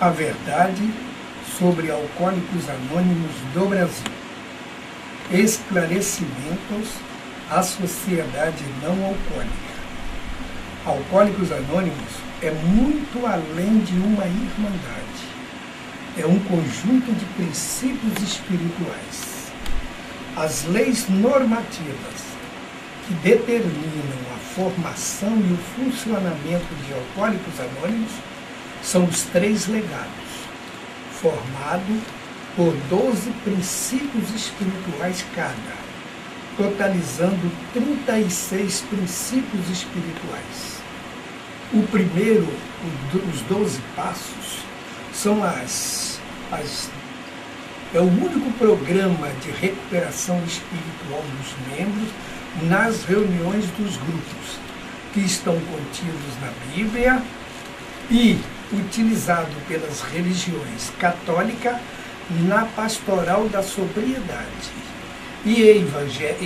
a verdade sobre Alcoólicos Anônimos do Brasil. Esclarecimentos à sociedade não alcoólica. Alcoólicos Anônimos é muito além de uma irmandade. É um conjunto de princípios espirituais. As leis normativas que determinam a formação e o funcionamento de Alcoólicos Anônimos são os três legados, formado por 12 princípios espirituais cada, totalizando 36 princípios espirituais. O primeiro, os 12 passos, são as, as é o único programa de recuperação espiritual dos membros nas reuniões dos grupos, que estão contidos na Bíblia e utilizado pelas religiões católica na pastoral da sobriedade e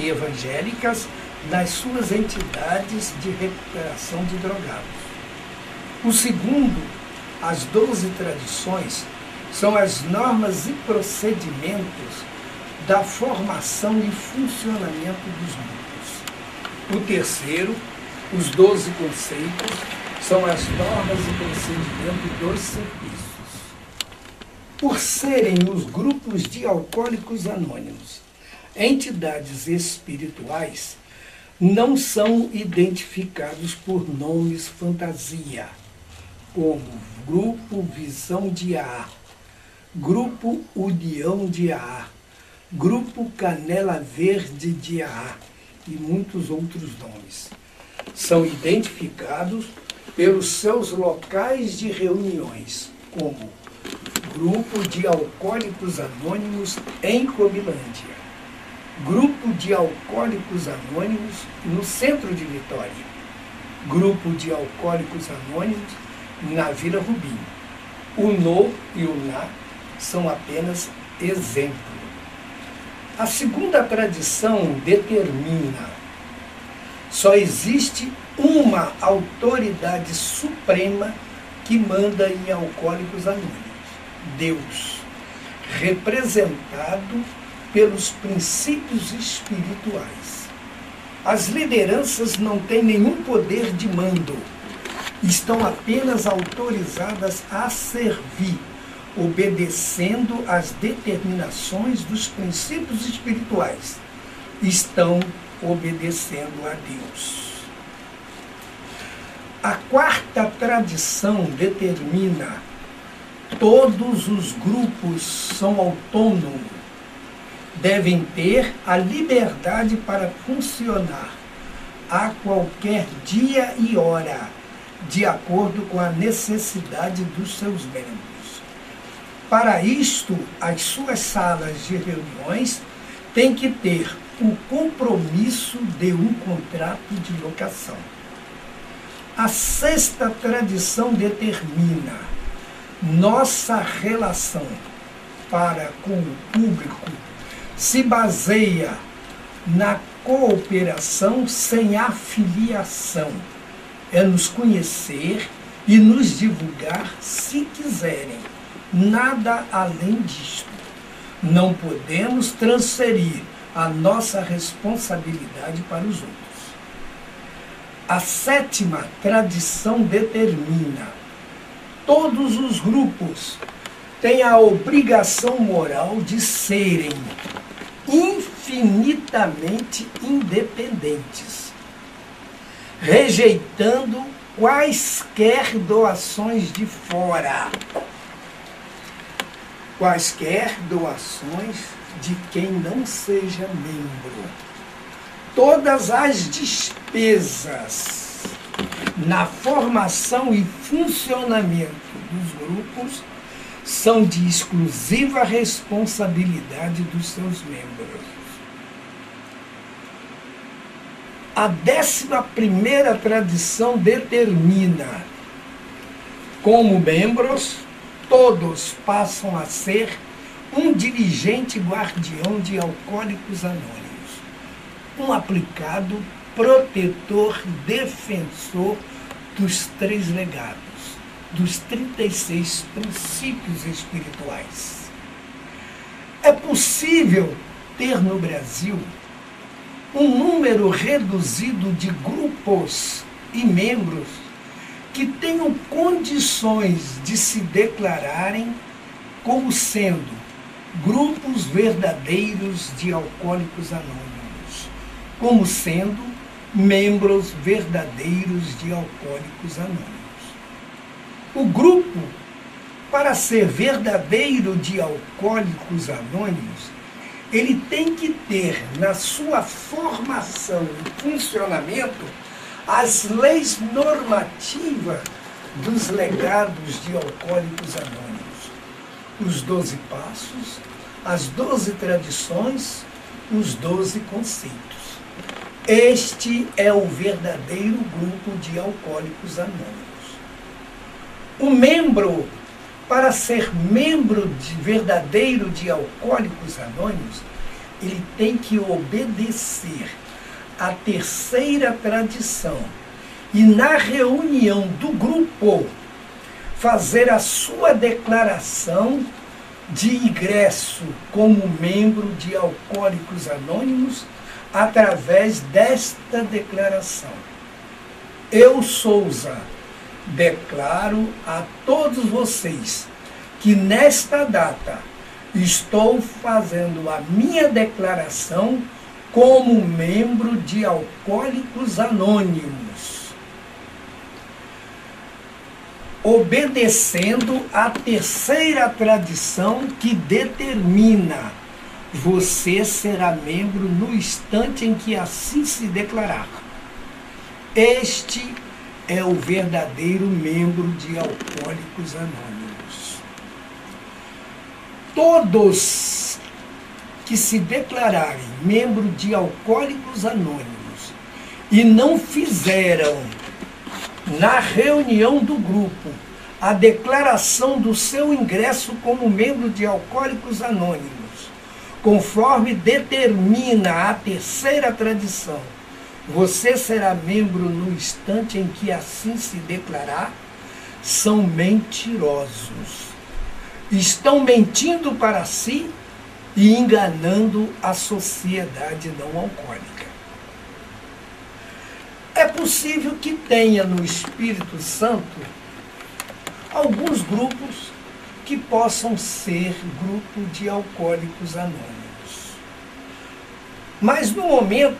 evangélicas nas suas entidades de recuperação de drogados. O segundo, as doze tradições, são as normas e procedimentos da formação e funcionamento dos grupos. O terceiro, os doze conceitos, são as normas e procedimentos dos serviços. Por serem os grupos de alcoólicos anônimos entidades espirituais, não são identificados por nomes fantasia, como Grupo Visão de A, Grupo União de A, Grupo Canela Verde de A e muitos outros nomes. São identificados pelos seus locais de reuniões, como Grupo de Alcoólicos Anônimos em Cobilândia, Grupo de Alcoólicos Anônimos no centro de Vitória, Grupo de Alcoólicos Anônimos na Vila Rubim. O No e o Na são apenas exemplo. A segunda tradição determina só existe uma autoridade suprema que manda em Alcoólicos Anônimos: Deus, representado pelos princípios espirituais. As lideranças não têm nenhum poder de mando, estão apenas autorizadas a servir, obedecendo às determinações dos princípios espirituais. Estão obedecendo a Deus. A quarta tradição determina todos os grupos são autônomos, devem ter a liberdade para funcionar a qualquer dia e hora, de acordo com a necessidade dos seus membros. Para isto, as suas salas de reuniões têm que ter o compromisso de um contrato de locação. A sexta tradição determina nossa relação para com o público se baseia na cooperação sem afiliação. É nos conhecer e nos divulgar se quiserem. Nada além disto. Não podemos transferir a nossa responsabilidade para os outros. A sétima tradição determina: todos os grupos têm a obrigação moral de serem infinitamente independentes, rejeitando quaisquer doações de fora. Quaisquer doações de quem não seja membro. Todas as despesas na formação e funcionamento dos grupos são de exclusiva responsabilidade dos seus membros. A décima primeira tradição determina como membros todos passam a ser um dirigente guardião de alcoólicos anônimos, um aplicado protetor defensor dos três legados, dos 36 princípios espirituais. É possível ter no Brasil um número reduzido de grupos e membros que tenham condições de se declararem como sendo grupos verdadeiros de alcoólicos anônimos, como sendo membros verdadeiros de alcoólicos anônimos. O grupo, para ser verdadeiro de alcoólicos anônimos, ele tem que ter na sua formação e funcionamento as leis normativas dos legados de alcoólicos anônimos. Os doze passos, as doze tradições, os doze conceitos. Este é o verdadeiro grupo de alcoólicos anônimos. O membro, para ser membro de, verdadeiro de alcoólicos anônimos, ele tem que obedecer a terceira tradição e na reunião do grupo fazer a sua declaração de ingresso como membro de Alcoólicos Anônimos através desta declaração. Eu, Souza, declaro a todos vocês que nesta data estou fazendo a minha declaração como membro de Alcoólicos Anônimos, obedecendo a terceira tradição que determina você será membro no instante em que assim se declarar. Este é o verdadeiro membro de Alcoólicos Anônimos. Todos que se declararem membro de Alcoólicos Anônimos e não fizeram na reunião do grupo a declaração do seu ingresso como membro de Alcoólicos Anônimos, conforme determina a terceira tradição, você será membro no instante em que assim se declarar, são mentirosos. Estão mentindo para si e enganando a sociedade não alcoólica. É possível que tenha no Espírito Santo alguns grupos que possam ser grupo de alcoólicos anônimos. Mas no momento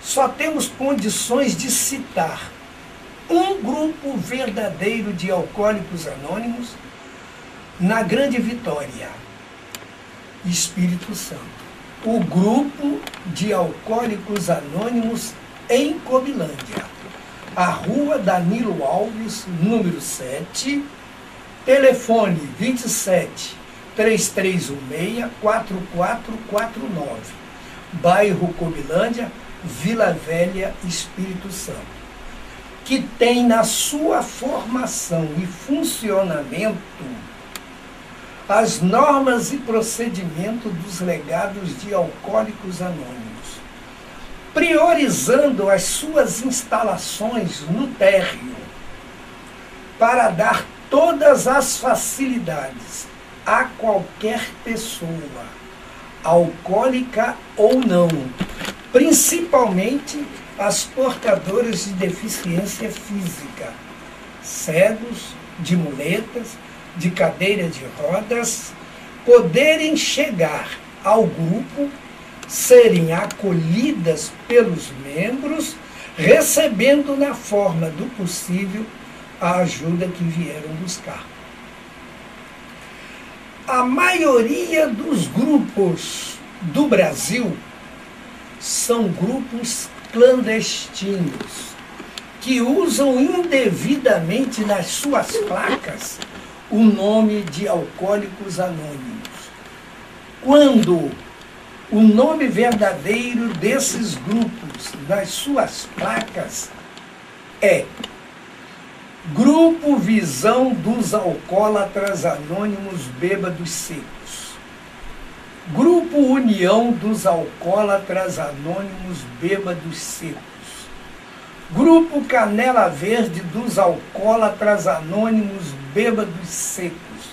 só temos condições de citar um grupo verdadeiro de alcoólicos anônimos na Grande Vitória, Espírito Santo. O grupo de alcoólicos anônimos em Cobilândia, a rua Danilo Alves, número 7, telefone 27 3316 4449, bairro Cobilândia, Vila Velha, Espírito Santo, que tem na sua formação e funcionamento as normas e procedimento dos legados de alcoólicos anônimos, priorizando as suas instalações no térreo para dar todas as facilidades a qualquer pessoa, alcoólica ou não, principalmente as portadoras de deficiência física, cegos, de muletas, de cadeira de rodas, poderem chegar ao grupo, serem acolhidas pelos membros, recebendo na forma do possível a ajuda que vieram buscar. A maioria dos grupos do Brasil são grupos clandestinos que usam indevidamente nas suas placas o nome de Alcoólicos Anônimos. Quando o nome verdadeiro desses grupos nas suas placas é Grupo Visão dos Alcoólatras Anônimos Bêbados Secos. Grupo União dos Alcoólatras Anônimos Bêbados Secos. Grupo Canela Verde dos Alcoólatras Anônimos Bêbados Secos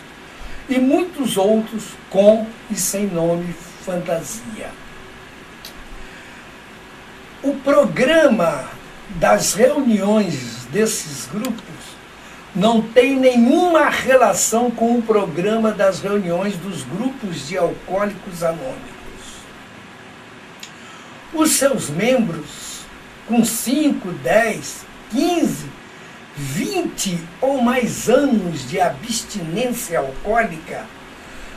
e muitos outros com e sem nome fantasia. O programa das reuniões desses grupos não tem nenhuma relação com o programa das reuniões dos grupos de alcoólicos anônimos. Os seus membros, com 5, 10, 15, 20 ou mais anos de abstinência alcoólica,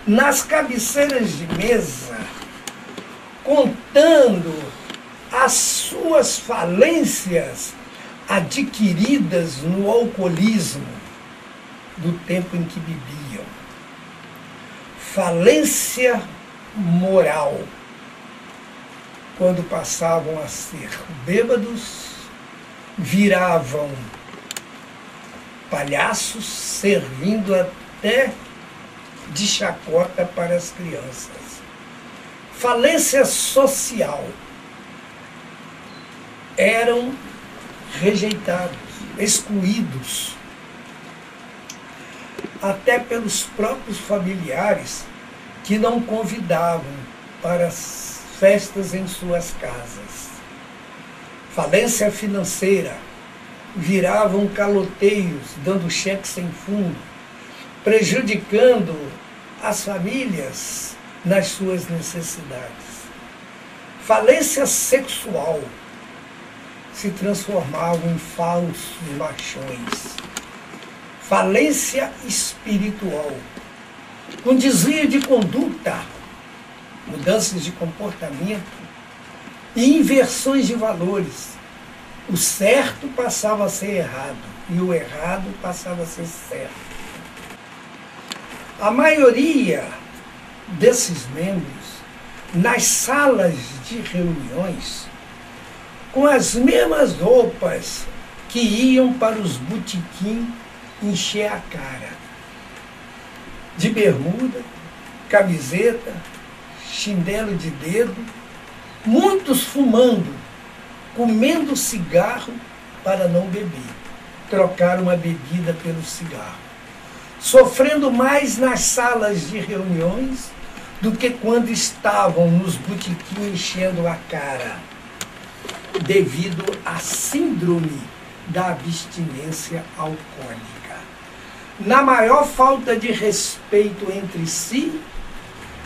nas cabeceiras de mesa, contando as suas falências adquiridas no alcoolismo do tempo em que bebiam. Falência moral, quando passavam a ser bêbados, viravam palhaços, servindo até de chacota para as crianças. Falência social. Eram rejeitados, excluídos, até pelos próprios familiares que não convidavam para as festas em suas casas. Falência financeira, viravam caloteios, dando cheques sem fundo, prejudicando as famílias nas suas necessidades. Falência sexual, se transformavam em falsos machões. Falência espiritual, com desvio de conduta, mudanças de comportamento e inversões de valores. O certo passava a ser errado e o errado passava a ser certo. A maioria desses membros, nas salas de reuniões, com as mesmas roupas que iam para os botequim encher a cara. De bermuda, camiseta, chinelo de dedo, muitos fumando, comendo cigarro para não beber. Trocaram a bebida pelo cigarro. Sofrendo mais nas salas de reuniões do que quando estavam nos botequins enchendo a cara devido à síndrome da abstinência alcoólica. Na maior falta de respeito entre si